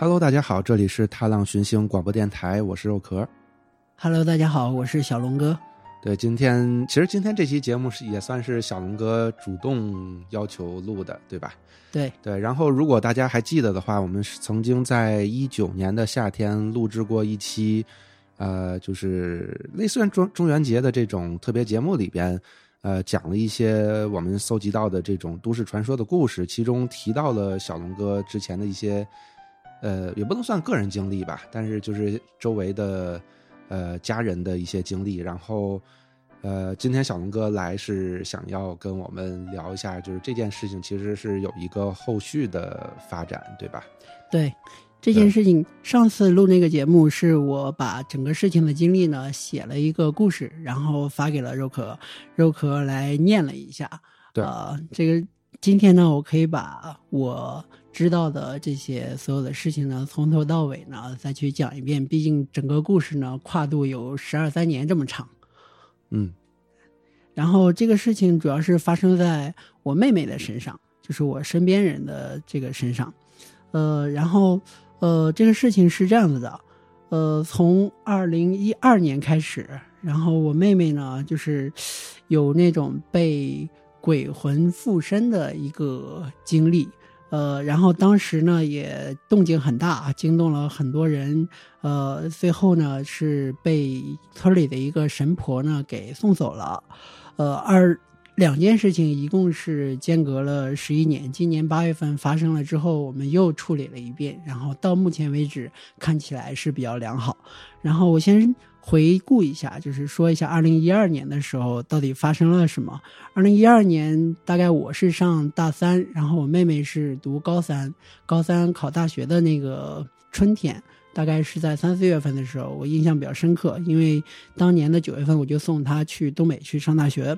Hello，大家好，这里是踏浪寻星广播电台，我是肉壳。Hello，大家好，我是小龙哥。对，今天其实今天这期节目是也算是小龙哥主动要求录的，对吧？对对。然后，如果大家还记得的话，我们是曾经在一九年的夏天录制过一期，呃，就是类似于中中元节的这种特别节目里边，呃，讲了一些我们搜集到的这种都市传说的故事，其中提到了小龙哥之前的一些，呃，也不能算个人经历吧，但是就是周围的。呃，家人的一些经历，然后，呃，今天小龙哥来是想要跟我们聊一下，就是这件事情其实是有一个后续的发展，对吧？对，这件事情上次录那个节目是我把整个事情的经历呢写了一个故事，然后发给了肉壳，肉壳来念了一下。对，呃，这个今天呢，我可以把我。知道的这些所有的事情呢，从头到尾呢再去讲一遍。毕竟整个故事呢跨度有十二三年这么长，嗯。然后这个事情主要是发生在我妹妹的身上，就是我身边人的这个身上。呃，然后呃，这个事情是这样子的，呃，从二零一二年开始，然后我妹妹呢就是有那种被鬼魂附身的一个经历。呃，然后当时呢也动静很大，惊动了很多人。呃，最后呢是被村里的一个神婆呢给送走了。呃，二两件事情一共是间隔了十一年。今年八月份发生了之后，我们又处理了一遍，然后到目前为止看起来是比较良好。然后我先。回顾一下，就是说一下二零一二年的时候到底发生了什么。二零一二年大概我是上大三，然后我妹妹是读高三，高三考大学的那个春天，大概是在三四月份的时候，我印象比较深刻，因为当年的九月份我就送她去东北去上大学。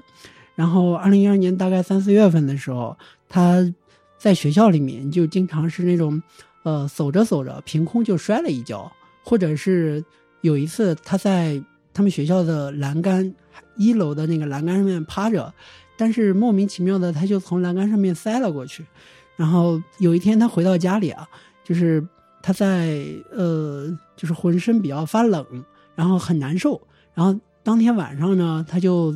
然后二零一二年大概三四月份的时候，她在学校里面就经常是那种，呃，走着走着凭空就摔了一跤，或者是。有一次，他在他们学校的栏杆一楼的那个栏杆上面趴着，但是莫名其妙的他就从栏杆上面塞了过去。然后有一天他回到家里啊，就是他在呃，就是浑身比较发冷，然后很难受。然后当天晚上呢，他就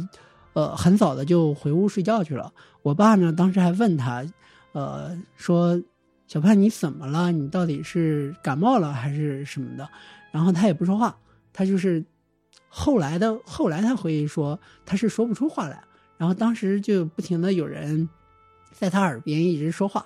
呃很早的就回屋睡觉去了。我爸呢当时还问他，呃说小盼你怎么了？你到底是感冒了还是什么的？然后他也不说话，他就是后来的后来他回忆说他是说不出话来，然后当时就不停的有人在他耳边一直说话，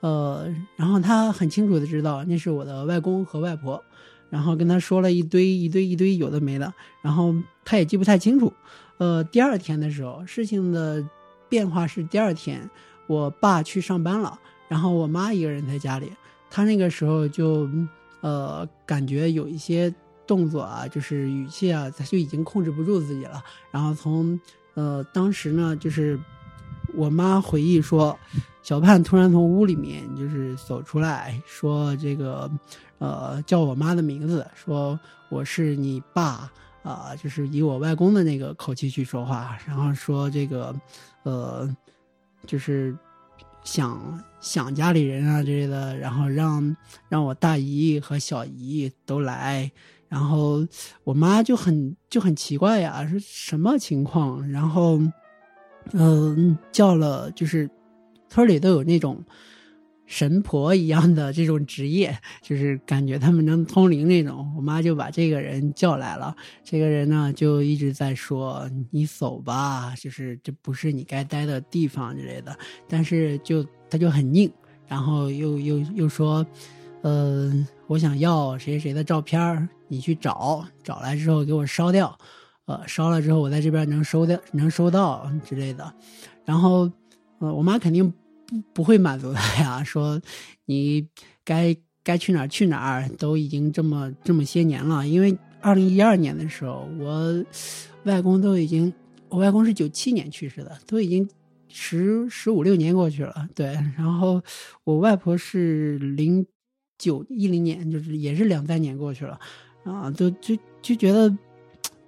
呃，然后他很清楚的知道那是我的外公和外婆，然后跟他说了一堆一堆一堆有的没的，然后他也记不太清楚，呃，第二天的时候事情的变化是第二天我爸去上班了，然后我妈一个人在家里，他那个时候就。呃，感觉有一些动作啊，就是语气啊，他就已经控制不住自己了。然后从呃，当时呢，就是我妈回忆说，小盼突然从屋里面就是走出来说这个，呃，叫我妈的名字，说我是你爸啊，就是以我外公的那个口气去说话，然后说这个，呃，就是。想想家里人啊之类的，然后让让我大姨和小姨都来，然后我妈就很就很奇怪呀，是什么情况？然后，嗯，叫了就是村里都有那种神婆一样的这种职业，就是感觉他们能通灵那种。我妈就把这个人叫来了，这个人呢就一直在说：“你走吧，就是这不是你该待的地方之类的。”但是就他就很拧，然后又又又说：“呃，我想要谁谁的照片，你去找，找来之后给我烧掉，呃，烧了之后我在这边能收掉，能收到之类的。”然后，呃，我妈肯定。不会满足他呀，说你该 该去哪儿去哪儿，都已经这么这么些年了。因为二零一二年的时候，我外公都已经，我外公是九七年去世的，都已经十十五六年过去了。对，然后我外婆是零九一零年，就是也是两三年过去了，啊，都就就觉得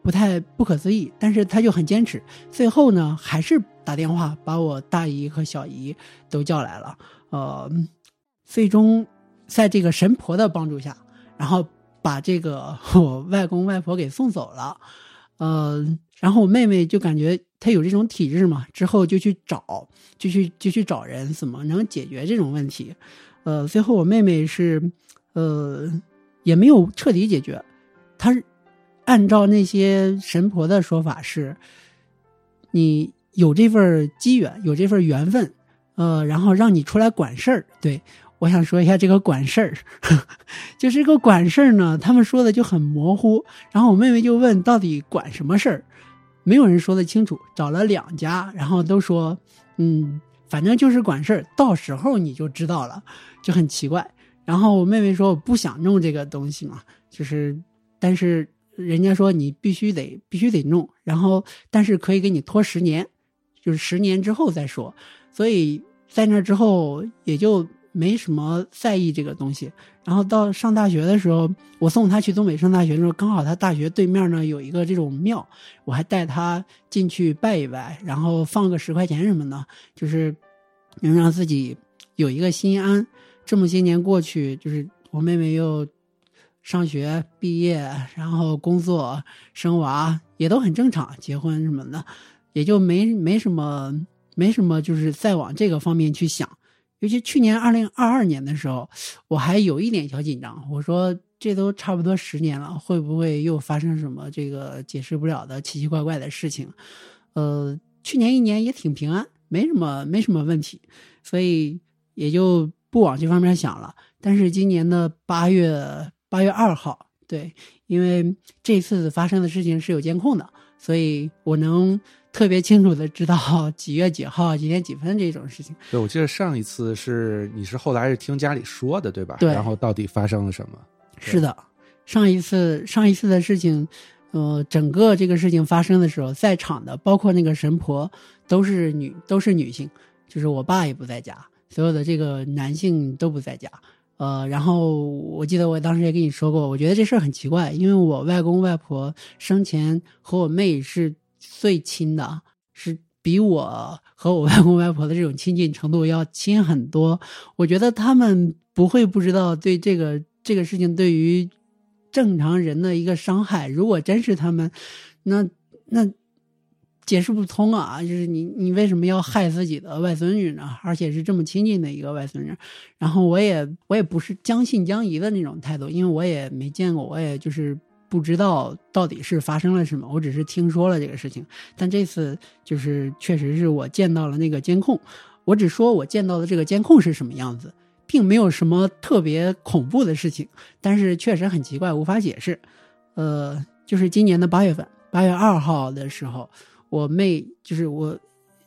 不太不可思议，但是他就很坚持，最后呢还是。打电话把我大姨和小姨都叫来了，呃，最终在这个神婆的帮助下，然后把这个我外公外婆给送走了，呃，然后我妹妹就感觉她有这种体质嘛，之后就去找，就去就去找人怎么能解决这种问题，呃，最后我妹妹是，呃，也没有彻底解决，她按照那些神婆的说法是，你有这份机缘，有这份缘分，呃，然后让你出来管事儿，对。我想说一下这个管事儿，就是这个管事儿呢，他们说的就很模糊。然后我妹妹就问，到底管什么事儿？没有人说得清楚。找了两家，然后都说，嗯，反正就是管事儿，到时候你就知道了，就很奇怪。然后我妹妹说，我不想弄这个东西嘛，就是，但是人家说你必须得必须得弄，然后但是可以给你拖十年，就是十年之后再说。所以在那之后也就。没什么在意这个东西，然后到上大学的时候，我送他去东北上大学的时候，刚好他大学对面呢有一个这种庙，我还带他进去拜一拜，然后放个十块钱什么的，就是能让自己有一个心安。这么些年过去，就是我妹妹又上学毕业，然后工作生娃也都很正常，结婚什么的，也就没没什么没什么，就是再往这个方面去想。尤其去年二零二二年的时候，我还有一点小紧张。我说这都差不多十年了，会不会又发生什么这个解释不了的奇奇怪怪的事情？呃，去年一年也挺平安，没什么没什么问题，所以也就不往这方面想了。但是今年的八月八月二号，对，因为这次发生的事情是有监控的，所以我能。特别清楚的知道 几月几号几点几分这种事情。对，我记得上一次是你是后来是听家里说的，对吧？对。然后到底发生了什么？是的，上一次上一次的事情，呃，整个这个事情发生的时候，在场的包括那个神婆都是女，都是女性，就是我爸也不在家，所有的这个男性都不在家。呃，然后我记得我当时也跟你说过，我觉得这事儿很奇怪，因为我外公外婆生前和我妹是。最亲的是比我和我外公外婆的这种亲近程度要亲很多。我觉得他们不会不知道对这个这个事情对于正常人的一个伤害。如果真是他们，那那解释不通啊！就是你你为什么要害自己的外孙女呢？而且是这么亲近的一个外孙女。然后我也我也不是将信将疑的那种态度，因为我也没见过，我也就是。不知道到底是发生了什么，我只是听说了这个事情。但这次就是确实是我见到了那个监控，我只说我见到的这个监控是什么样子，并没有什么特别恐怖的事情。但是确实很奇怪，无法解释。呃，就是今年的八月份，八月二号的时候，我妹就是我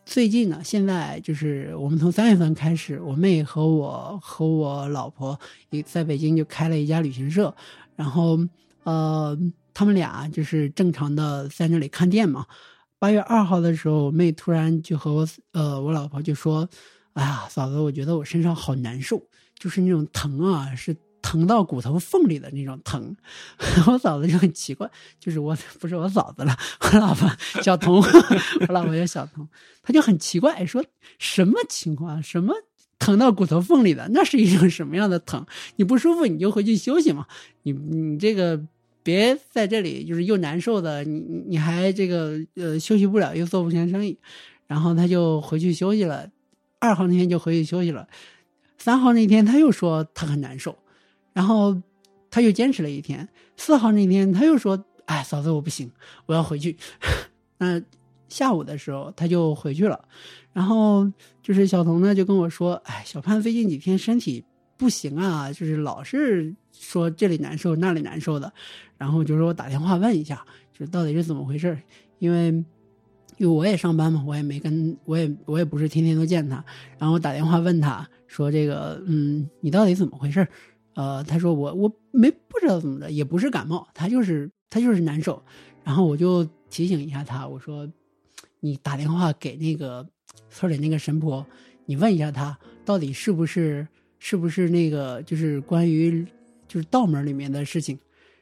最近呢，现在就是我们从三月份开始，我妹和我和我老婆也在北京就开了一家旅行社，然后。呃，他们俩就是正常的在那里看店嘛。八月二号的时候，我妹突然就和我呃我老婆就说：“哎呀，嫂子，我觉得我身上好难受，就是那种疼啊，是疼到骨头缝里的那种疼。”我嫂子就很奇怪，就是我不是我嫂子了，我老婆小童，我老婆叫小童，她就很奇怪，说什么情况？什么？疼到骨头缝里的，那是一种什么样的疼？你不舒服你就回去休息嘛。你你这个别在这里，就是又难受的，你你还这个呃休息不了，又做不成生意。然后他就回去休息了。二号那天就回去休息了。三号那天他又说他很难受，然后他又坚持了一天。四号那天他又说：“哎，嫂子我不行，我要回去。”那下午的时候他就回去了。然后就是小童呢，就跟我说：“哎，小潘最近几天身体不行啊，就是老是说这里难受那里难受的。”然后就说我打电话问一下，就到底是怎么回事？因为因为我也上班嘛，我也没跟我也我也不是天天都见他。然后打电话问他说：“这个嗯，你到底怎么回事？”呃，他说：“我我没不知道怎么的，也不是感冒，他就是他就是难受。”然后我就提醒一下他，我说：“你打电话给那个。”村里那个神婆，你问一下他到底是不是是不是那个就是关于就是道门里面的事情，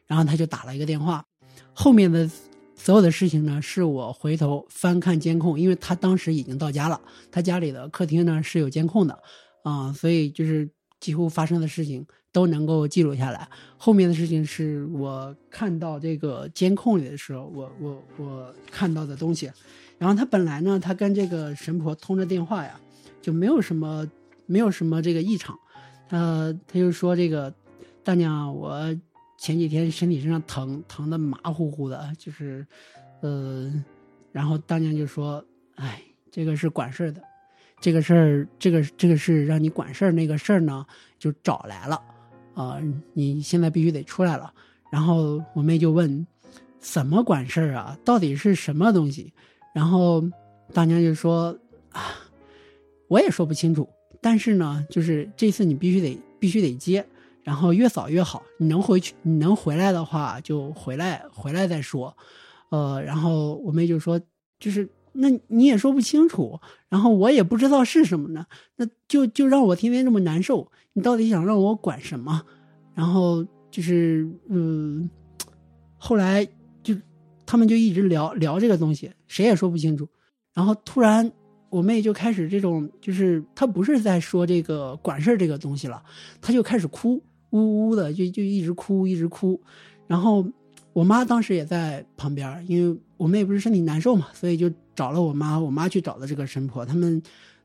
然后他就打了一个电话，后面的所有的事情呢，是我回头翻看监控，因为他当时已经到家了，他家里的客厅呢是有监控的，啊，所以就是几乎发生的事情都能够记录下来。后面的事情是我看到这个监控里的时候，我我我看到的东西。然后他本来呢，他跟这个神婆通着电话呀，就没有什么没有什么这个异常。呃，他就说这个大娘，我前几天身体身上疼，疼的麻乎乎的，就是呃，然后大娘就说，哎，这个是管事儿的。这个事儿，这个这个是让你管事儿那个事儿呢，就找来了，啊，你现在必须得出来了。然后我妹就问，怎么管事儿啊？到底是什么东西？然后大娘就说啊，我也说不清楚。但是呢，就是这次你必须得必须得接，然后越早越好。你能回去，你能回来的话就回来，回来再说。呃，然后我妹就说，就是。那你也说不清楚，然后我也不知道是什么呢，那就就让我天天这么难受。你到底想让我管什么？然后就是嗯，后来就他们就一直聊聊这个东西，谁也说不清楚。然后突然我妹就开始这种，就是她不是在说这个管事儿这个东西了，她就开始哭，呜呜的就就一直哭一直哭，然后。我妈当时也在旁边，因为我妹不是身体难受嘛，所以就找了我妈。我妈去找的这个神婆，他们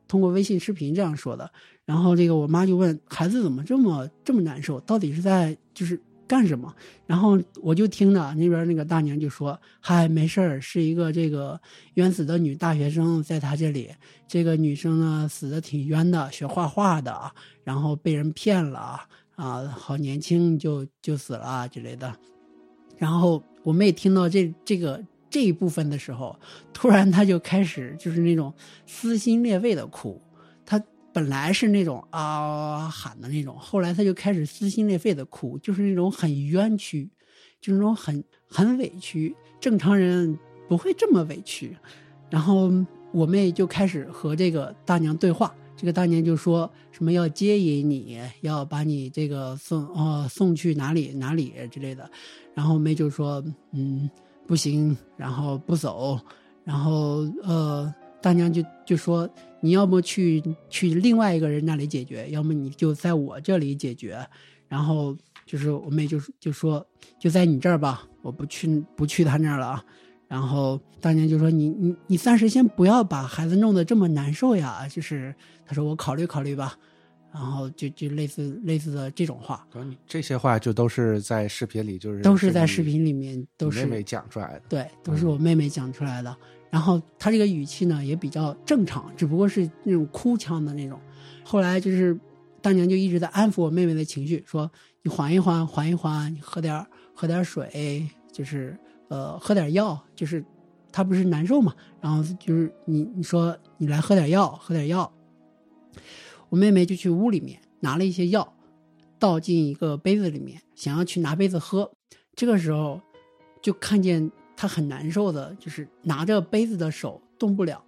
通过微信视频这样说的。然后这个我妈就问孩子怎么这么这么难受，到底是在就是干什么？然后我就听着那边那个大娘就说：“嗨，没事儿，是一个这个冤死的女大学生在她这里。这个女生呢死的挺冤的，学画画的，然后被人骗了，啊好年轻就就死了之类的。”然后我妹听到这这个这一部分的时候，突然她就开始就是那种撕心裂肺的哭。她本来是那种啊喊的那种，后来她就开始撕心裂肺的哭，就是那种很冤屈，就是那种很很委屈。正常人不会这么委屈。然后我妹就开始和这个大娘对话。这个大娘就说什么要接引你，要把你这个送哦送去哪里哪里之类的，然后我妹就说嗯不行，然后不走，然后呃大娘就就说你要么去去另外一个人那里解决，要么你就在我这里解决，然后就是我妹就就说就在你这儿吧，我不去不去他那儿了。然后当年就说：“你你你暂时先不要把孩子弄得这么难受呀。”就是他说：“我考虑考虑吧。”然后就就类似类似的这种话。这些话就都是在视频里，就是都是在视频里面都是妹妹讲出来的。对，都是我妹妹讲出来的。然后她这个语气呢也比较正常，只不过是那种哭腔的那种。后来就是当年就一直在安抚我妹妹的情绪，说：“你缓一缓，缓一缓，你喝点喝点水，就是。”呃，喝点药，就是他不是难受嘛，然后就是你你说你来喝点药，喝点药。我妹妹就去屋里面拿了一些药，倒进一个杯子里面，想要去拿杯子喝。这个时候就看见他很难受的，就是拿着杯子的手动不了，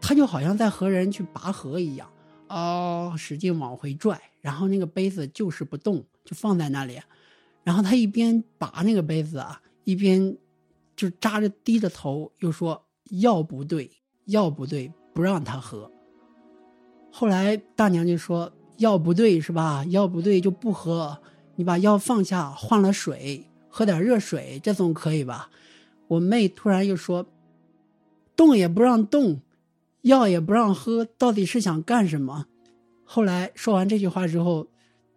他就好像在和人去拔河一样，哦，使劲往回拽，然后那个杯子就是不动，就放在那里。然后他一边拔那个杯子啊。一边就扎着低着头，又说药不对，药不对，不让他喝。后来大娘就说药不对是吧？药不对就不喝，你把药放下，换了水，喝点热水，这总可以吧？我妹突然又说，动也不让动，药也不让喝，到底是想干什么？后来说完这句话之后，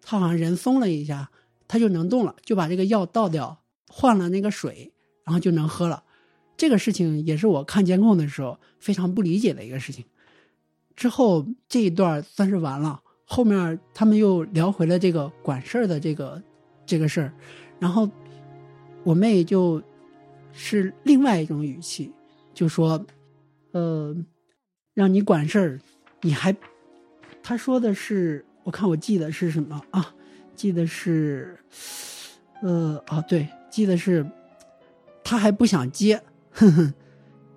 他好像人松了一下，他就能动了，就把这个药倒掉。换了那个水，然后就能喝了。这个事情也是我看监控的时候非常不理解的一个事情。之后这一段算是完了，后面他们又聊回了这个管事儿的这个这个事儿，然后我妹就是另外一种语气，就说：“呃，让你管事儿，你还……”他说的是，我看我记得是什么啊？记得是，呃，啊，对。记得是，他还不想接，哼哼，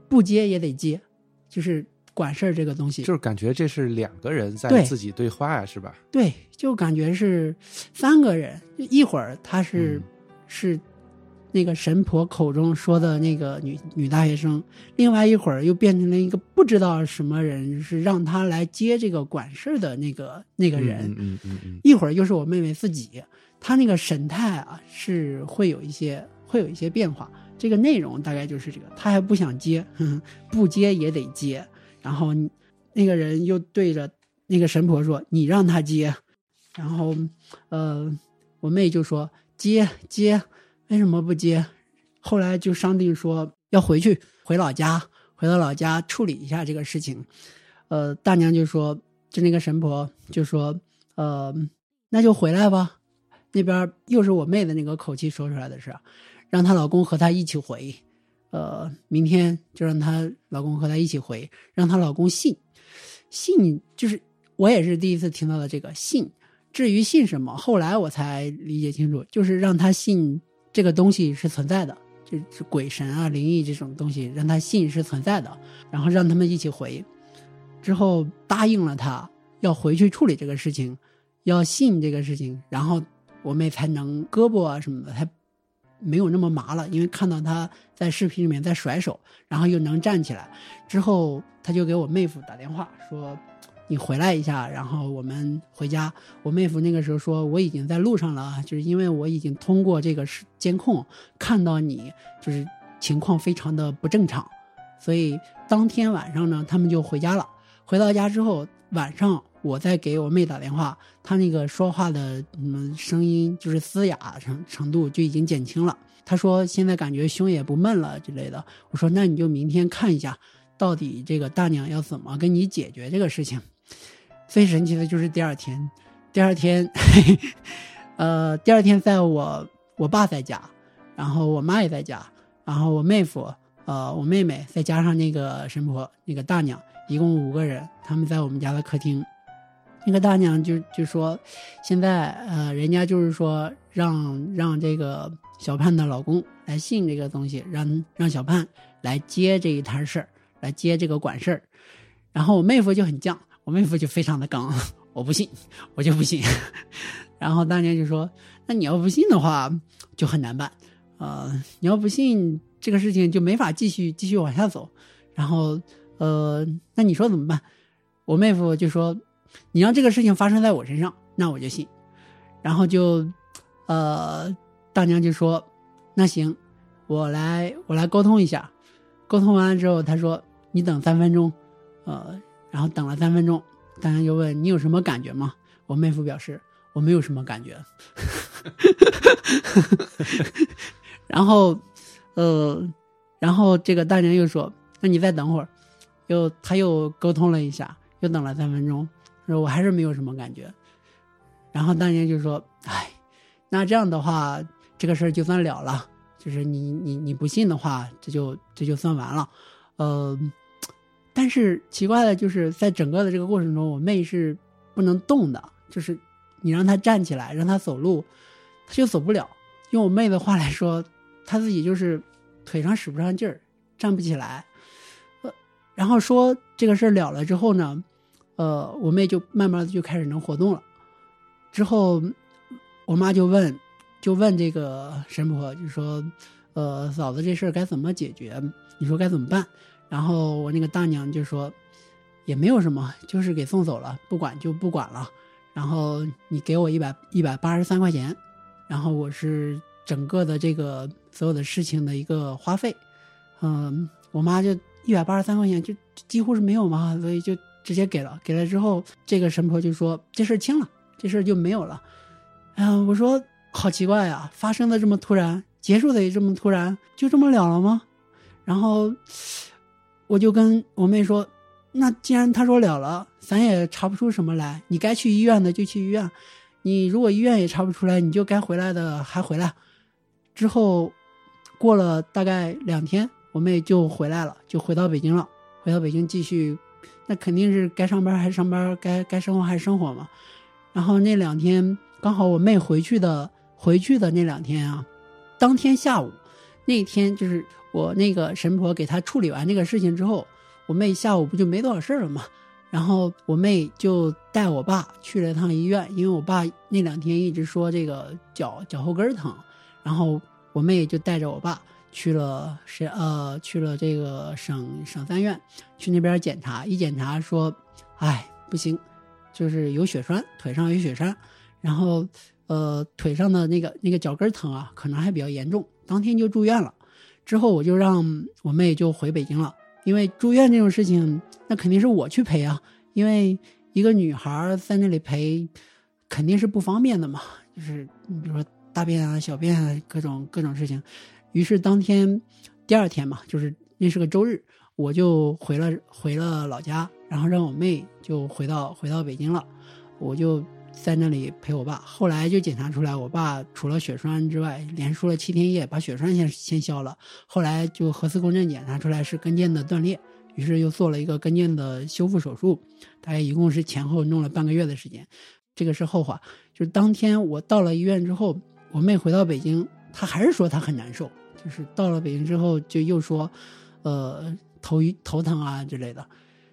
不接也得接，就是管事儿这个东西，就是感觉这是两个人在自己对话呀，是吧？对，就感觉是三个人，一会儿他是是那个神婆口中说的那个女女大学生，另外一会儿又变成了一个不知道什么人，是让他来接这个管事的那个那个人，嗯嗯嗯。一会儿又是我妹妹自己，他那个神态啊是会有一些会有一些变化。这个内容大概就是这个，他还不想接，呵 呵不接也得接。然后那个人又对着那个神婆说：“你让他接。”然后，呃，我妹就说：“接接，为什么不接？”后来就商定说要回去，回老家，回到老家处理一下这个事情。呃，大娘就说，就那个神婆就说：“呃，那就回来吧。”那边又是我妹的那个口气说出来的是，让她老公和她一起回。呃，明天就让她老公和她一起回，让她老公信。信就是我也是第一次听到的这个信。至于信什么，后来我才理解清楚，就是让他信这个东西是存在的，就是鬼神啊、灵异这种东西，让他信是存在的，然后让他们一起回。之后答应了他要回去处理这个事情，要信这个事情，然后我妹才能胳膊啊什么的才没有那么麻了，因为看到他在视频里面在甩手，然后又能站起来。之后他就给我妹夫打电话说。你回来一下，然后我们回家。我妹夫那个时候说我已经在路上了，就是因为我已经通过这个监控看到你就是情况非常的不正常，所以当天晚上呢，他们就回家了。回到家之后，晚上我在给我妹打电话，她那个说话的嗯声音就是嘶哑程程度就已经减轻了。她说现在感觉胸也不闷了之类的。我说那你就明天看一下，到底这个大娘要怎么跟你解决这个事情。最神奇的就是第二天，第二天，呃，第二天在我我爸在家，然后我妈也在家，然后我妹夫，呃，我妹妹再加上那个神婆那个大娘，一共五个人，他们在我们家的客厅。那个大娘就就说，现在呃，人家就是说让让这个小盼的老公来信这个东西，让让小盼来接这一摊事儿，来接这个管事儿。然后我妹夫就很犟。我妹夫就非常的刚，我不信，我就不信。然后大娘就说：“那你要不信的话，就很难办。呃，你要不信这个事情，就没法继续继续往下走。然后，呃，那你说怎么办？”我妹夫就说：“你让这个事情发生在我身上，那我就信。”然后就，呃，大娘就说：“那行，我来我来沟通一下。”沟通完了之后，他说：“你等三分钟。”呃。然后等了三分钟，大娘就问你有什么感觉吗？我妹夫表示我没有什么感觉。然后，呃，然后这个大娘又说：“那你再等会儿。”又他又沟通了一下，又等了三分钟，说我还是没有什么感觉。然后大娘就说：“哎，那这样的话，这个事儿就算了了。就是你你你不信的话，这就这就算完了。”呃。但是奇怪的就是在整个的这个过程中，我妹是不能动的，就是你让她站起来，让她走路，她就走不了。用我妹的话来说，她自己就是腿上使不上劲儿，站不起来。呃，然后说这个事儿了了之后呢，呃，我妹就慢慢的就开始能活动了。之后，我妈就问，就问这个神婆，就说，呃，嫂子这事儿该怎么解决？你说该怎么办？然后我那个大娘就说，也没有什么，就是给送走了，不管就不管了。然后你给我一百一百八十三块钱，然后我是整个的这个所有的事情的一个花费。嗯，我妈就一百八十三块钱就几乎是没有嘛，所以就直接给了。给了之后，这个神婆就说这事儿清了，这事儿就没有了。嗯，我说好奇怪呀，发生的这么突然，结束的也这么突然，就这么了了吗？然后。我就跟我妹说，那既然他说了了，咱也查不出什么来。你该去医院的就去医院，你如果医院也查不出来，你就该回来的还回来。之后过了大概两天，我妹就回来了，就回到北京了。回到北京继续，那肯定是该上班还上班，该该生活还生活嘛。然后那两天刚好我妹回去的，回去的那两天啊，当天下午，那天就是。我那个神婆给他处理完这个事情之后，我妹下午不就没多少事儿了嘛？然后我妹就带我爸去了一趟医院，因为我爸那两天一直说这个脚脚后跟疼，然后我妹就带着我爸去了是呃去了这个省省三院，去那边检查，一检查说，哎不行，就是有血栓，腿上有血栓，然后呃腿上的那个那个脚跟疼啊，可能还比较严重，当天就住院了。之后我就让我妹就回北京了，因为住院这种事情，那肯定是我去陪啊，因为一个女孩在那里陪，肯定是不方便的嘛，就是你比如说大便啊、小便啊各种各种事情。于是当天第二天嘛，就是那是个周日，我就回了回了老家，然后让我妹就回到回到北京了，我就。在那里陪我爸，后来就检查出来，我爸除了血栓之外，连输了七天液，把血栓先先消了。后来就核磁共振检查出来是跟腱的断裂，于是又做了一个跟腱的修复手术，大概一共是前后弄了半个月的时间。这个是后话，就是当天我到了医院之后，我妹回到北京，她还是说她很难受，就是到了北京之后就又说，呃，头头疼啊之类的。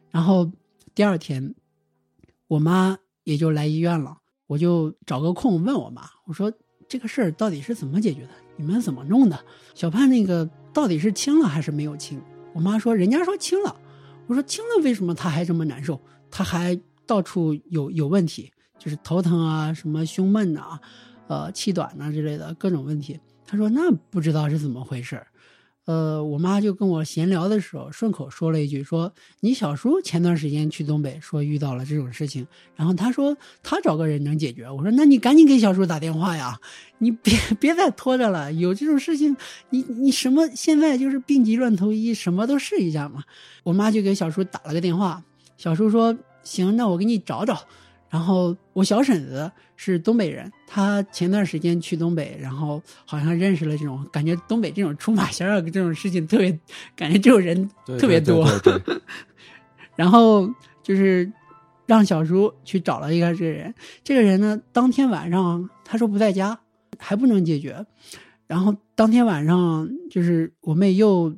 然后第二天，我妈。也就来医院了，我就找个空问我妈，我说这个事儿到底是怎么解决的？你们怎么弄的？小盼那个到底是清了还是没有清？我妈说人家说清了，我说清了为什么他还这么难受？他还到处有有问题，就是头疼啊，什么胸闷呐，呃，气短呐之类的各种问题。他说那不知道是怎么回事。呃，我妈就跟我闲聊的时候，顺口说了一句：“说你小叔前段时间去东北，说遇到了这种事情，然后他说他找个人能解决。”我说：“那你赶紧给小叔打电话呀，你别别再拖着了。有这种事情，你你什么现在就是病急乱投医，什么都试一下嘛。”我妈就给小叔打了个电话，小叔说：“行，那我给你找找。”然后我小婶子是东北人，她前段时间去东北，然后好像认识了这种感觉，东北这种出马仙儿这种事情特别，感觉这种人特别多。然后就是让小叔去找了一个这个人，这个人呢，当天晚上他说不在家，还不能解决。然后当天晚上就是我妹又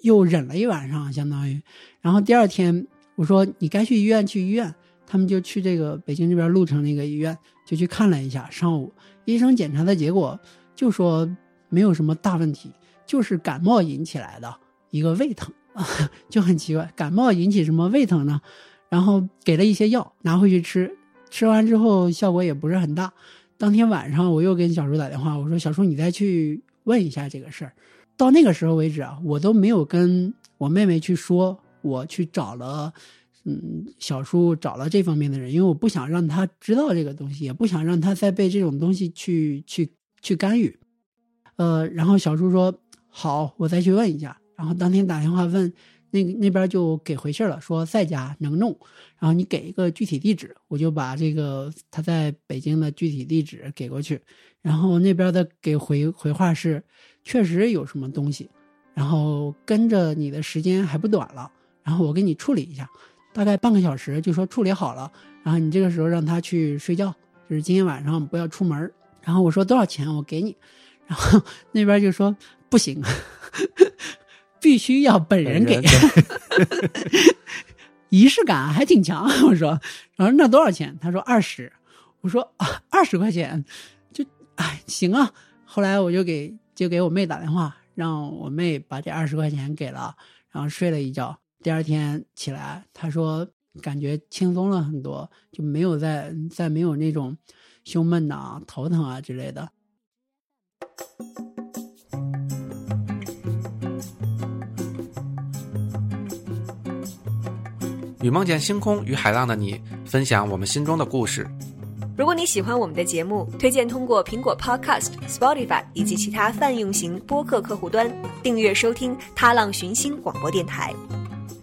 又忍了一晚上，相当于。然后第二天我说你该去医院去医院。他们就去这个北京这边鹿城那个医院，就去看了一下。上午医生检查的结果就说没有什么大问题，就是感冒引起来的一个胃疼，就很奇怪，感冒引起什么胃疼呢？然后给了一些药拿回去吃，吃完之后效果也不是很大。当天晚上我又跟小叔打电话，我说小叔你再去问一下这个事儿。到那个时候为止啊，我都没有跟我妹妹去说，我去找了。嗯，小叔找了这方面的人，因为我不想让他知道这个东西，也不想让他再被这种东西去去去干预。呃，然后小叔说好，我再去问一下。然后当天打电话问，那那边就给回信了，说在家能弄。然后你给一个具体地址，我就把这个他在北京的具体地址给过去。然后那边的给回回话是，确实有什么东西，然后跟着你的时间还不短了，然后我给你处理一下。大概半个小时就说处理好了，然后你这个时候让他去睡觉，就是今天晚上不要出门。然后我说多少钱我给你，然后 那边就说不行，必须要本人给，仪式感还挺强。我说，然后那多少钱？他说二十。我说啊，二十块钱就哎行啊。后来我就给就给我妹打电话，让我妹把这二十块钱给了，然后睡了一觉。第二天起来，他说感觉轻松了很多，就没有再再没有那种胸闷呐、头疼啊之类的。与梦见星空与海浪的你，分享我们心中的故事。如果你喜欢我们的节目，推荐通过苹果 Podcast、Spotify 以及其他泛用型播客客户端订阅收听《踏浪寻星》广播电台。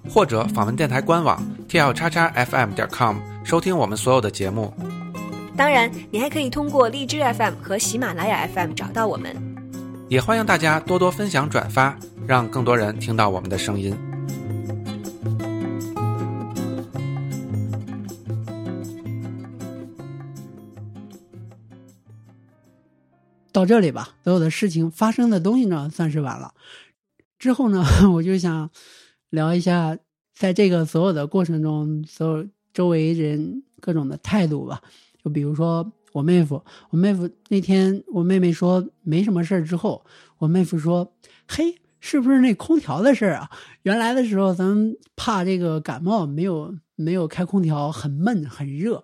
或者访问电台官网 t l 叉叉 fm 点 com 收听我们所有的节目。当然，你还可以通过荔枝 FM 和喜马拉雅 FM 找到我们。也欢迎大家多多分享转发，让更多人听到我们的声音。到这里吧，所有的事情发生的东西呢，算是完了。之后呢，我就想。聊一下，在这个所有的过程中，所有周围人各种的态度吧。就比如说，我妹夫，我妹夫那天我妹妹说没什么事儿之后，我妹夫说：“嘿，是不是那空调的事儿啊？原来的时候咱们怕这个感冒，没有没有开空调，很闷很热。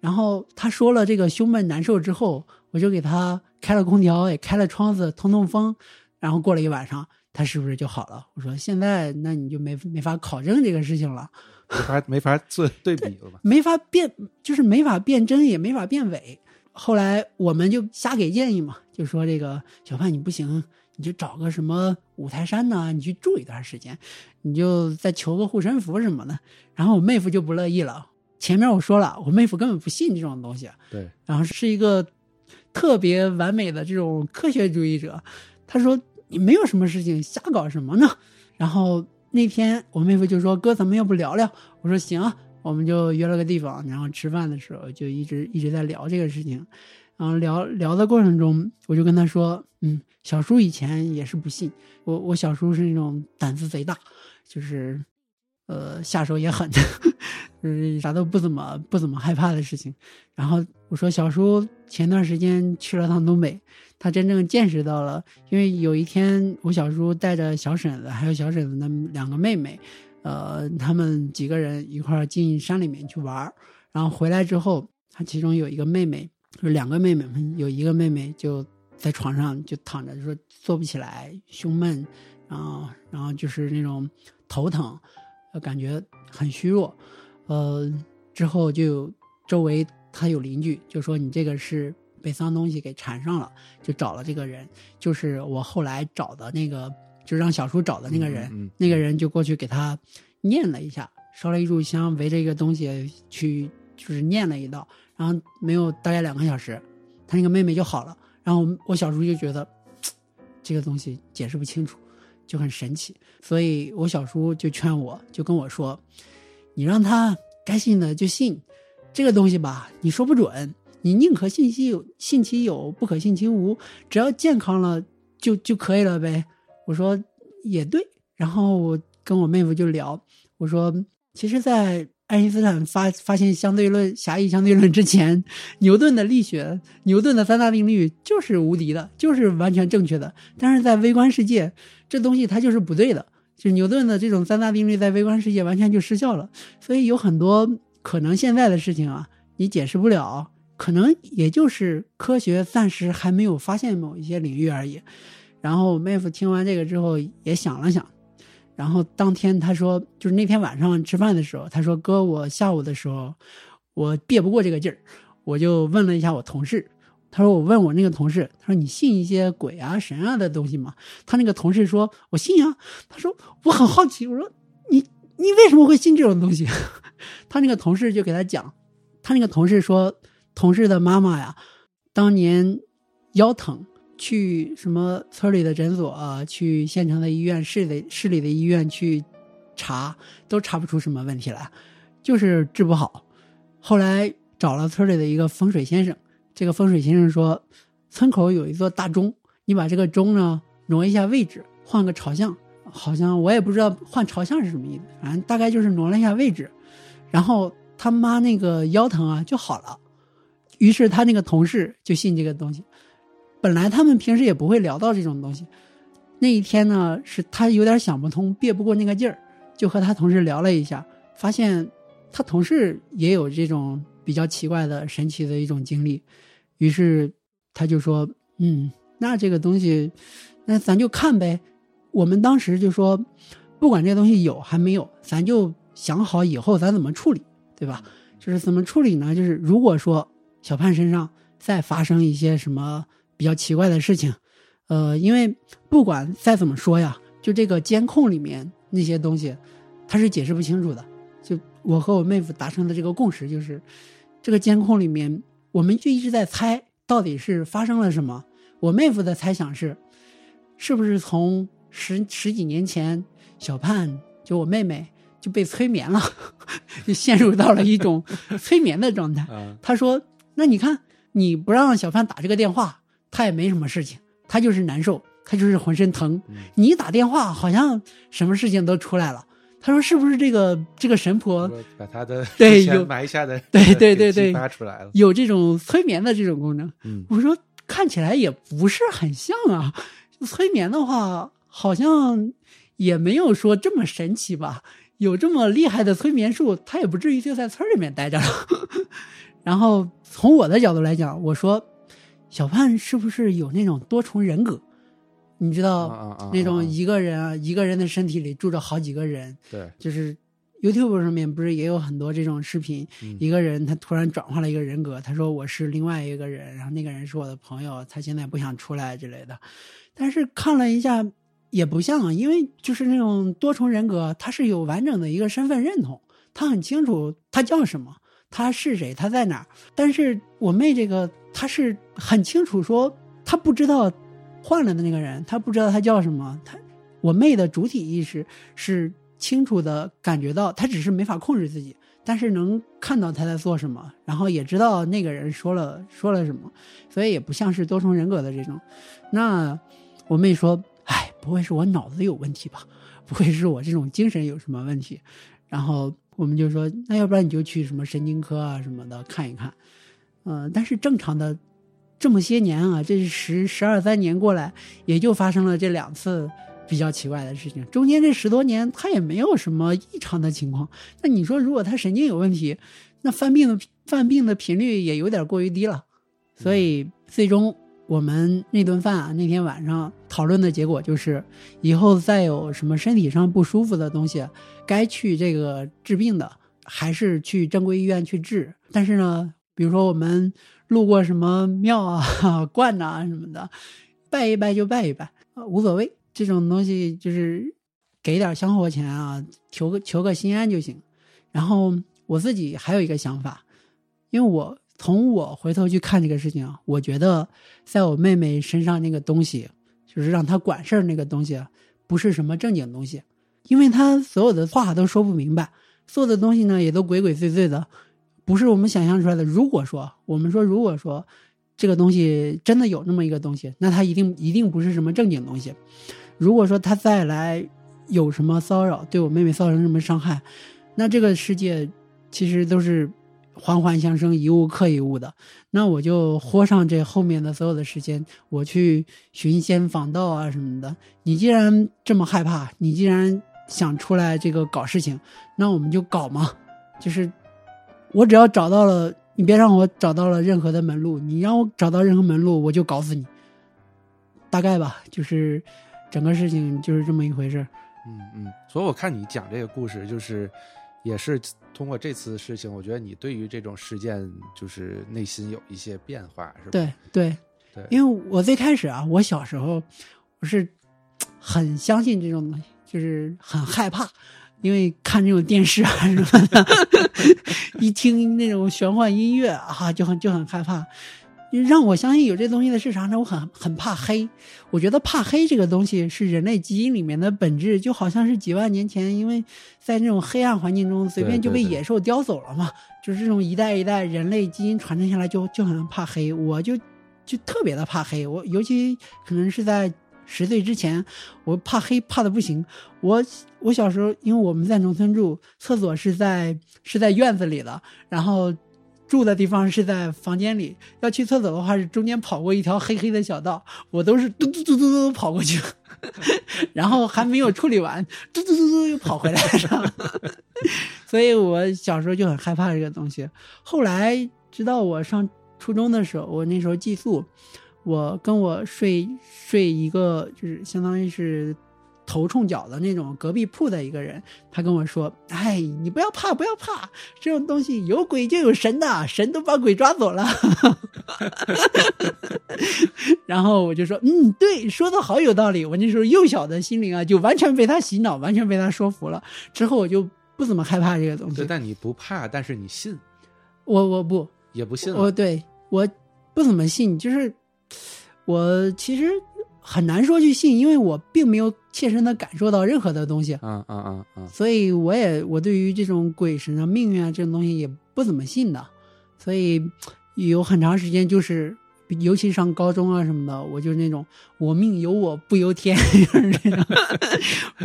然后他说了这个胸闷难受之后，我就给他开了空调，也开了窗子通通风。然后过了一晚上，他是不是就好了？我说现在那你就没没法考证这个事情了。”没法没法做对比了吧？没法辩，就是没法辩真，也没法辩伪。后来我们就瞎给建议嘛，就说这个小范你不行，你就找个什么五台山呐，你去住一段时间，你就再求个护身符什么的。然后我妹夫就不乐意了。前面我说了，我妹夫根本不信这种东西。对，然后是一个特别完美的这种科学主义者。他说你没有什么事情，瞎搞什么呢？然后。那天我妹夫就说：“哥，咱们要不聊聊？”我说：“行。”我们就约了个地方，然后吃饭的时候就一直一直在聊这个事情。然后聊聊的过程中，我就跟他说：“嗯，小叔以前也是不信我，我小叔是那种胆子贼大，就是呃下手也狠，就是啥都不怎么不怎么害怕的事情。”然后我说：“小叔前段时间去了趟东北。”他真正见识到了，因为有一天我小叔带着小婶子还有小婶子的两个妹妹，呃，他们几个人一块儿进山里面去玩儿，然后回来之后，他其中有一个妹妹，就是两个妹妹，有一个妹妹就在床上就躺着，就说坐不起来，胸闷，然后然后就是那种头疼，感觉很虚弱，呃，之后就周围他有邻居就说你这个是。被脏东西给缠上了，就找了这个人，就是我后来找的那个，就让小叔找的那个人。那个人就过去给他念了一下，烧了一炷香，围着一个东西去，就是念了一道。然后没有大概两个小时，他那个妹妹就好了。然后我小叔就觉得这个东西解释不清楚，就很神奇。所以我小叔就劝我，就跟我说：“你让他该信的就信，这个东西吧，你说不准。”你宁可信其有，信其有，不可信其无，只要健康了就就可以了呗。我说也对，然后我跟我妹夫就聊，我说其实，在爱因斯坦发发现相对论、狭义相对论之前，牛顿的力学、牛顿的三大定律就是无敌的，就是完全正确的。但是在微观世界，这东西它就是不对的，就牛顿的这种三大定律在微观世界完全就失效了。所以有很多可能现在的事情啊，你解释不了。可能也就是科学暂时还没有发现某一些领域而已。然后妹夫听完这个之后也想了想，然后当天他说，就是那天晚上吃饭的时候，他说：“哥，我下午的时候我憋不过这个劲儿，我就问了一下我同事。他说我问我那个同事，他说你信一些鬼啊神啊的东西吗？他那个同事说我信啊。他说我很好奇，我说你你为什么会信这种东西？他那个同事就给他讲，他那个同事说。同事的妈妈呀，当年腰疼，去什么村里的诊所啊，去县城的医院、市的市里的医院去查，都查不出什么问题来，就是治不好。后来找了村里的一个风水先生，这个风水先生说，村口有一座大钟，你把这个钟呢挪一下位置，换个朝向，好像我也不知道换朝向是什么意思，反正大概就是挪了一下位置，然后他妈那个腰疼啊就好了。于是他那个同事就信这个东西，本来他们平时也不会聊到这种东西。那一天呢，是他有点想不通，憋不过那个劲儿，就和他同事聊了一下，发现他同事也有这种比较奇怪的、神奇的一种经历。于是他就说：“嗯，那这个东西，那咱就看呗。”我们当时就说，不管这东西有还没有，咱就想好以后咱怎么处理，对吧？就是怎么处理呢？就是如果说。小盼身上再发生一些什么比较奇怪的事情，呃，因为不管再怎么说呀，就这个监控里面那些东西，他是解释不清楚的。就我和我妹夫达成的这个共识就是，这个监控里面，我们就一直在猜到底是发生了什么。我妹夫的猜想是，是不是从十十几年前，小盼就我妹妹就被催眠了，就陷入到了一种催眠的状态。他说。那你看，你不让小范打这个电话，他也没什么事情，他就是难受，他就是浑身疼。你一打电话，好像什么事情都出来了。他说是不是这个这个神婆把他的对有埋下的对对对对发出来了。有这种催眠的这种功能？嗯我说看起来也不是很像啊，催眠的话好像也没有说这么神奇吧。有这么厉害的催眠术，他也不至于就在村里面待着了。然后从我的角度来讲，我说小盼是不是有那种多重人格？你知道、啊啊啊那种啊一个人啊，一个人的身体里住着好几个人，对，就是 YouTube 上面不是也有很多这种视频，嗯一个人他突然转换了一个人格，他说我是另外一个人，然后那个人是我的朋友，他现在不想出来之类的。但是看了一下也不像啊，因为就是那种多重人格，他是有完整的一个身份认同，他很清楚他叫什么，他是谁，他在哪儿。但是我妹这个，他是很清楚说他不知道换了的那个人，他不知道他叫什么，他我妹的主体意识是清楚的感觉到，她只是没法控制自己，但是能看到他在做什么，然后也知道那个人说了说了什么，所以也不像是多重人格的这种。那我妹说：“哎，不会是我脑子有问题吧？不会是我这种精神有什么问题？”然后我们就说：“那要不然你就去什么神经科啊什么的看一看。”嗯，但是正常的这么些年啊，这十十二三年过来，也就发生了这两次比较奇怪的事情。中间这十多年，他也没有什么异常的情况。那你说，如果他神经有问题，那犯病的犯病的频率也有点过于低了。所以最终我们那顿饭啊，那天晚上讨论的结果就是，以后再有什么身体上不舒服的东西，该去这个治病的，还是去正规医院去治。但是呢，比如说我们路过什么庙啊、观呐、什么的，拜一拜就拜一拜，无所谓。这种东西就是给点香火钱啊，求个求个心安就行。然后我自己还有一个想法，因为我从我回头去看这个事情，我觉得在我妹妹身上那个东西，就是让她管事儿那个东西，不是什么正经东西，因为她所有的话都说不明白，做的东西呢也都鬼鬼祟祟的，不是我们想象出来的。如果说我们说，如果说这个东西真的有那么一个东西，那它一定一定不是什么正经东西。如果说他再来有什么骚扰，对我妹妹造成什么伤害，那这个世界其实都是环环相生，一物克一物的。那我就豁上这后面的所有的时间，我去寻仙访道啊什么的。你既然这么害怕，你既然想出来这个搞事情，那我们就搞嘛。就是我只要找到了，你别让我找到了任何的门路，你让我找到任何门路，我就搞死你。大概吧，就是整个事情就是这么一回事。嗯嗯，所以我看你讲这个故事，就是也是通过这次事情，我觉得你对于这种事件就是内心有一些变化，是吧？对对，对，因为我最开始啊，我小时候我是很相信这种东西，就是很害怕，因为看这种电视啊什么的，一听那种玄幻音乐啊，就很就很害怕。让我相信有这东西的市场，让我很很怕黑。我觉得怕黑这个东西是人类基因里面的本质，就好像是几万年前，因为在那种黑暗环境中，随便就被野兽叼走了嘛。就是这种一代一代人类基因传承下来就，就很怕黑。我就就特别的怕黑，我尤其可能是在十岁之前，我怕黑怕的不行。我我小时候，因为我们在农村住，厕所是在是在院子里的，然后。住的地方是在房间里，要去厕所的话是中间跑过一条黑黑的小道，我都是嘟嘟嘟嘟嘟跑过去，然后还没有处理完，嘟嘟嘟嘟又跑回来了。所以我小时候就很害怕这个东西。后来直到我上初中的时候，我那时候寄宿，我跟我睡睡一个就是相当于是。头冲脚的那种隔壁铺的一个人，他跟我说：“哎，你不要怕，不要怕，这种东西有鬼就有神的，神都把鬼抓走了。”然后我就说：“嗯，对，说的好有道理。”我那时候幼小的心灵啊，就完全被他洗脑，完全被他说服了。之后我就不怎么害怕这个东西。对，但你不怕，但是你信，我我不也不信了。我对我不怎么信，就是我其实。很难说去信，因为我并没有切身的感受到任何的东西。嗯嗯嗯嗯。所以我也我对于这种鬼神啊、命运啊这种东西也不怎么信的，所以有很长时间就是尤其上高中啊什么的，我就是那种我命由我不由天，就是这种。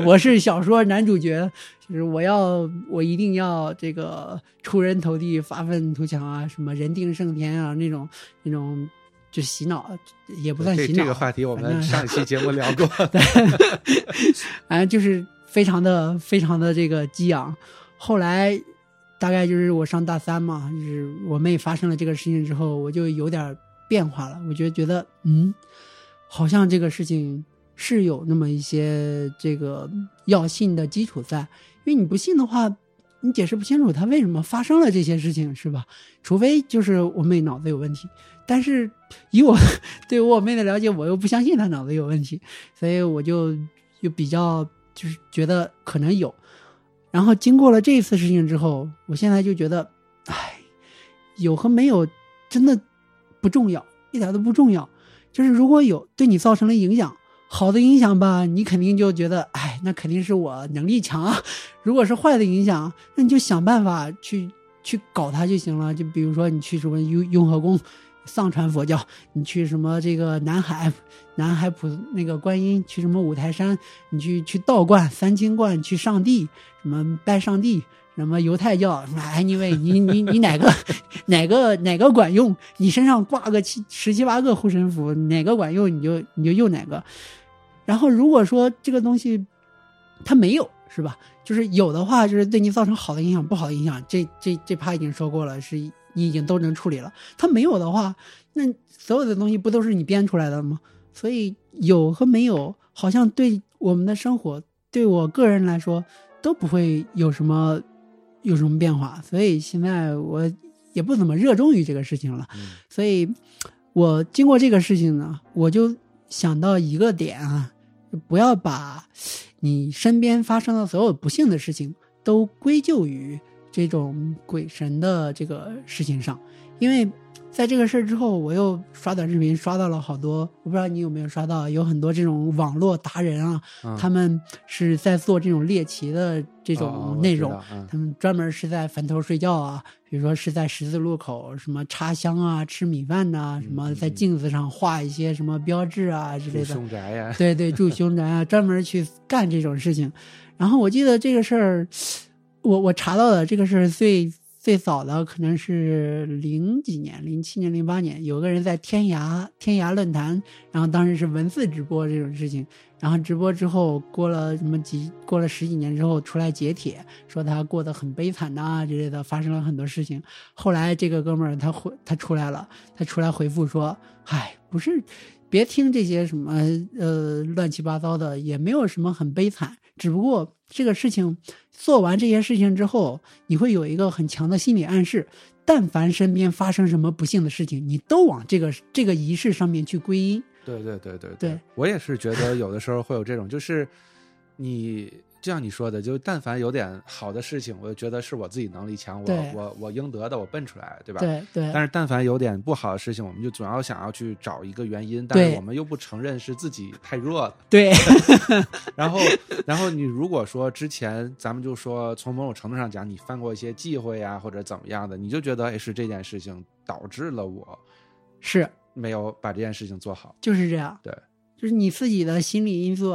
我是小说男主角，就是我要我一定要这个出人头地、发愤图强啊，什么人定胜天啊那种那种。就洗脑也不算洗脑，这个话题我们上一期节目聊过。对，反正就是非常的非常的这个激昂。后来大概就是我上大三嘛，就是我妹发生了这个事情之后，我就有点变化了。我觉得觉得嗯，好像这个事情是有那么一些这个要信的基础在，因为你不信的话，你解释不清楚他为什么发生了这些事情，是吧？除非就是我妹脑子有问题。但是以我 对我妹的了解，我又不相信她脑子有问题，所以我就就比较就是觉得可能有。然后经过了这一次事情之后，我现在就觉得，唉，有和没有真的不重要，一点都不重要。就是如果有对你造成了影响，好的影响吧，你肯定就觉得，唉，那肯定是我能力强啊。如果是坏的影响，那你就想办法去去搞它就行了。就比如说你去什么雍雍和宫。藏传佛教，你去什么这个南海，南海普那个观音，去什么五台山，你去去道观、三清观，去上帝，什么拜上帝，什么犹太教，anyway，你你你哪个 哪个哪个管用？你身上挂个七十七八个护身符，哪个管用你就你就用哪个。然后如果说这个东西它没有，是吧？就是有的话，就是对你造成好的影响，不好的影响，这这这趴已经说过了，是。你已经都能处理了，他没有的话，那所有的东西不都是你编出来的吗？所以有和没有，好像对我们的生活，对我个人来说都不会有什么有什么变化。所以现在我也不怎么热衷于这个事情了。所以，我经过这个事情呢，我就想到一个点啊，不要把你身边发生的所有不幸的事情都归咎于。这种鬼神的这个事情上，因为在这个事儿之后，我又刷短视频刷到了好多，我不知道你有没有刷到，有很多这种网络达人啊，他们是在做这种猎奇的这种内容，他们专门是在坟头睡觉啊，比如说是在十字路口什么插香啊、吃米饭呐，什么在镜子上画一些什么标志啊之类的，凶宅呀，对对，住凶宅啊，专门去干这种事情。然后我记得这个事儿。我我查到的这个是最最早的，可能是零几年，零七年、零八年，有个人在天涯天涯论坛，然后当时是文字直播这种事情，然后直播之后过了什么几过了十几年之后出来解帖，说他过得很悲惨呐之类的，发生了很多事情。后来这个哥们儿他回他出来了，他出来回复说：“嗨，不是，别听这些什么呃乱七八糟的，也没有什么很悲惨。”只不过这个事情做完这些事情之后，你会有一个很强的心理暗示：但凡身边发生什么不幸的事情，你都往这个这个仪式上面去归因。对对对对对，我也是觉得有的时候会有这种，就是你。就像你说的，就但凡有点好的事情，我就觉得是我自己能力强，我我我应得的，我奔出来，对吧？对对。但是但凡有点不好的事情，我们就总要想要去找一个原因，但是我们又不承认是自己太弱了。对。然后然后你如果说之前咱们就说从某种程度上讲，你犯过一些忌讳呀，或者怎么样的，你就觉得是这件事情导致了我是没有把这件事情做好，就是这样。对，就是你自己的心理因素。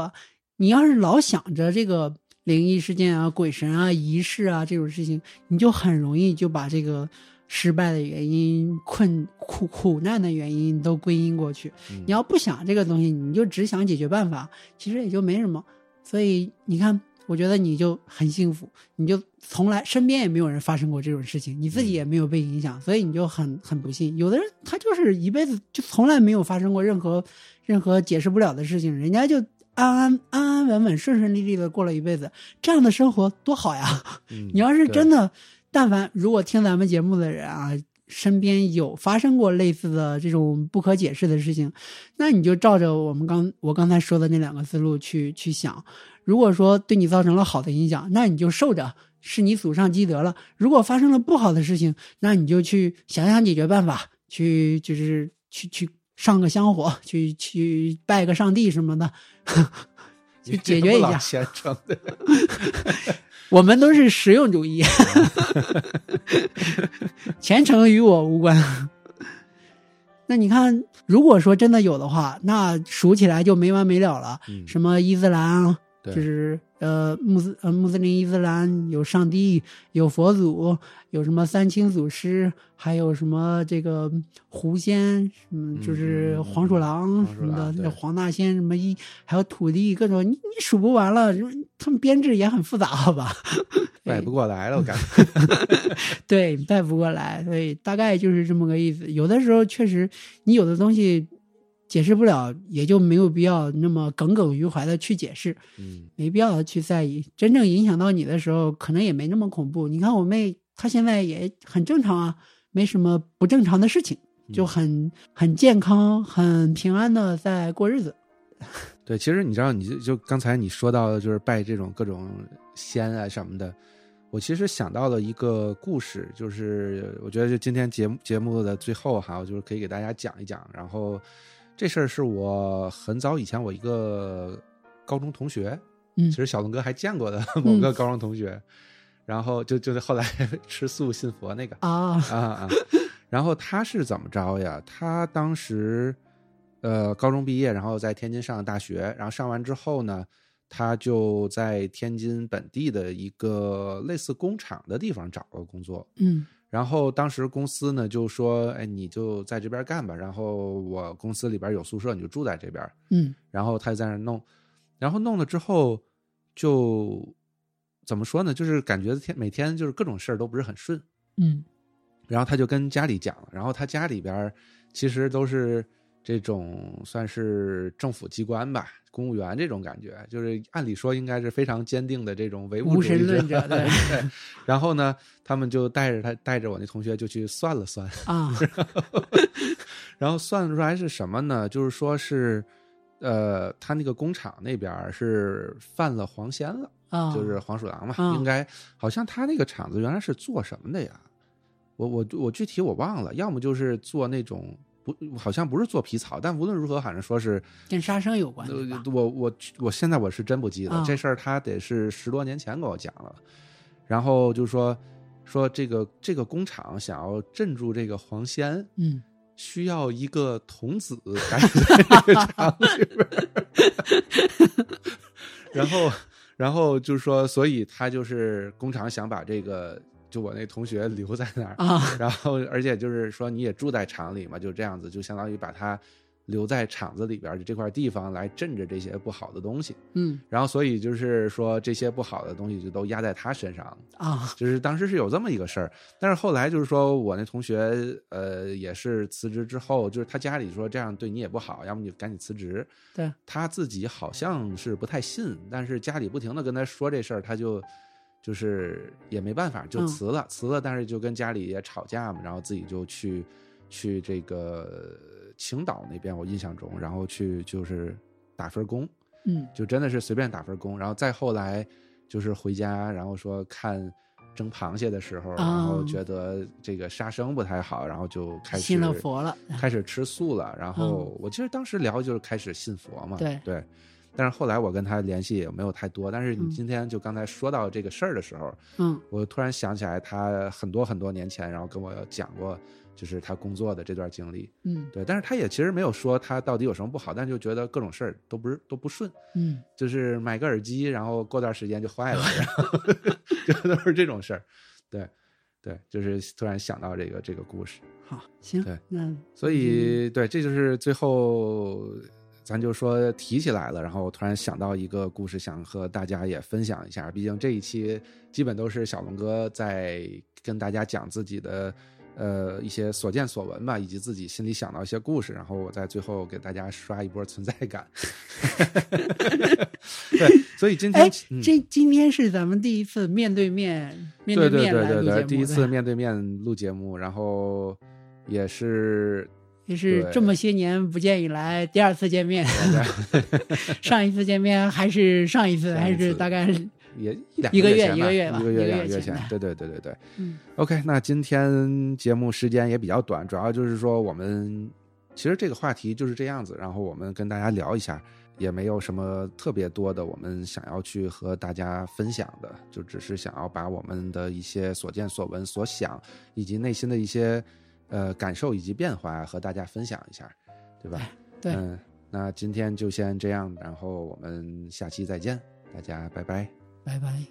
你要是老想着这个灵异事件啊、鬼神啊、仪式啊这种事情，你就很容易就把这个失败的原因、困苦苦难的原因都归因过去。你要不想这个东西，你就只想解决办法，其实也就没什么。所以你看，我觉得你就很幸福，你就从来身边也没有人发生过这种事情，你自己也没有被影响，所以你就很很不幸。有的人他就是一辈子就从来没有发生过任何任何解释不了的事情，人家就。安安安安稳稳、顺顺利利的过了一辈子，这样的生活多好呀！你要是真的，但凡如果听咱们节目的人啊，身边有发生过类似的这种不可解释的事情，那你就照着我们刚我刚才说的那两个思路去去想。如果说对你造成了好的影响，那你就受着，是你祖上积德了；如果发生了不好的事情，那你就去想想解决办法，去就是去去。上个香火，去去拜个上帝什么的，去解决一下。虔诚的，我们都是实用主义，虔诚与我无关。那你看，如果说真的有的话，那数起来就没完没了了。嗯什么伊斯兰，对就是呃穆斯呃穆斯林伊斯兰有上帝，有佛祖，有什么三清祖师，还有什么这个狐仙，嗯，嗯就是黄鼠狼什么的，黄大仙什么一，还有土地各种，你你数不完了，他们编制也很复杂，好吧？拜不过来了，我感觉。对，带不过来，所以大概就是这么个意思。有的时候确实，你有的东西解释不了，也就没有必要那么耿耿于怀的去解释，嗯没必要去在意。真正影响到你的时候，可能也没那么恐怖。你看我妹，她现在也很正常啊，没什么不正常的事情，就很很健康、很平安的在过日子。对，其实你知道，你就就刚才你说到的，就是拜这种各种仙啊什么的，我其实想到了一个故事，就是我觉得就今天节目节目的最后哈，我就是可以给大家讲一讲。然后这事儿是我很早以前我一个高中同学，嗯其实小龙哥还见过的某个高中同学，然后就就是后来 吃素信佛那个，啊，啊啊！然后他是怎么着呀？他当时呃高中毕业，然后在天津上大学，然后上完之后呢，他就在天津本地的一个类似工厂的地方找了工作。嗯然后当时公司呢就说：“哎，你就在这边干吧。然后我公司里边有宿舍，你就住在这边。”嗯然后他就在那弄，然后弄了之后就怎么说呢？就是感觉天每天就是各种事儿都不是很顺。嗯然后他就跟家里讲了，然后他家里边其实都是这种算是政府机关吧，公务员这种感觉，就是按理说应该是非常坚定的这种唯物主义者对 对。然后呢，他们就带着他带着我那同学就去算了算，啊，然后算出来是什么呢？就是说是，呃，他那个工厂那边是犯了黄仙了。啊，就是黄鼠狼嘛，嗯应该好像他那个厂子原来是做什么的呀？我我我具体我忘了，要么就是做那种不，好像不是做皮草，但无论如何，反正说是，跟杀生有关系？我我我现在我是真不记得、啊这事儿，他得是十多年前跟我讲了，然后就说说这个这个工厂想要镇住这个黄仙，嗯需要一个童子待在这个厂里边，然后，然后就是说，所以他就是工厂想把这个，就我那同学留在那儿，啊，然后而且就是说你也住在厂里嘛，就这样子，就相当于把他留在厂子里边儿的这块地方来镇着这些不好的东西，嗯然后所以就是说这些不好的东西就都压在他身上了。啊，就是当时是有这么一个事儿，但是后来就是说我那同学，呃，也是辞职之后，就是他家里说这样对你也不好，要么你赶紧辞职。对，他自己好像是不太信，但是家里不停的跟他说这事儿，他就就是也没办法，就嗯。辞了，辞了，但是就跟家里也吵架嘛，然后自己就去去这个青岛那边，我印象中，然后去就是打份工，嗯。就真的是随便打份工，然后再后来就是回家，然后说看蒸螃蟹的时候，然后觉得这个杀生不太好，然后就开始信了佛了，开始吃素了。然后我其实当时聊就是开始信佛嘛，对。对。但是后来我跟他联系也没有太多。但是你嗯今天就刚才说到这个事儿的时候，嗯我突然想起来他很多很多年前，然后跟我讲过，就是他工作的这段经历。嗯对，但是他也其实没有说他到底有什么不好，但就觉得各种事儿都不是都不顺。嗯就是买个耳机，然后过段时间就坏了，然后 就都是这种事儿。对，对，就是突然想到这个这个故事，好，行对，那所以对，这就是最后咱就说提起来了，然后我突然想到一个故事，想和大家也分享一下。毕竟这一期基本都是小龙哥在跟大家讲自己的。呃，一些所见所闻吧，以及自己心里想到一些故事，然后我在最后给大家刷一波存在感。对，所以今天哎，嗯这今天是咱们第一次面对面面对对面对对对，第一次面对面录节目，然后也是也是这么些年不见以来第二次见面。上一次见面还是上一次，还是大概也一两个月一个月吧一个月两个月前对对对对对。嗯 OK，那今天节目时间也比较短，主要就是说我们其实这个话题就是这样子，然后我们跟大家聊一下，也没有什么特别多的我们想要去和大家分享的，就只是想要把我们的一些所见所闻、所想以及内心的一些呃感受以及变化和大家分享一下。对吧？对，嗯，那今天就先这样，然后我们下期再见，大家拜拜。拜拜。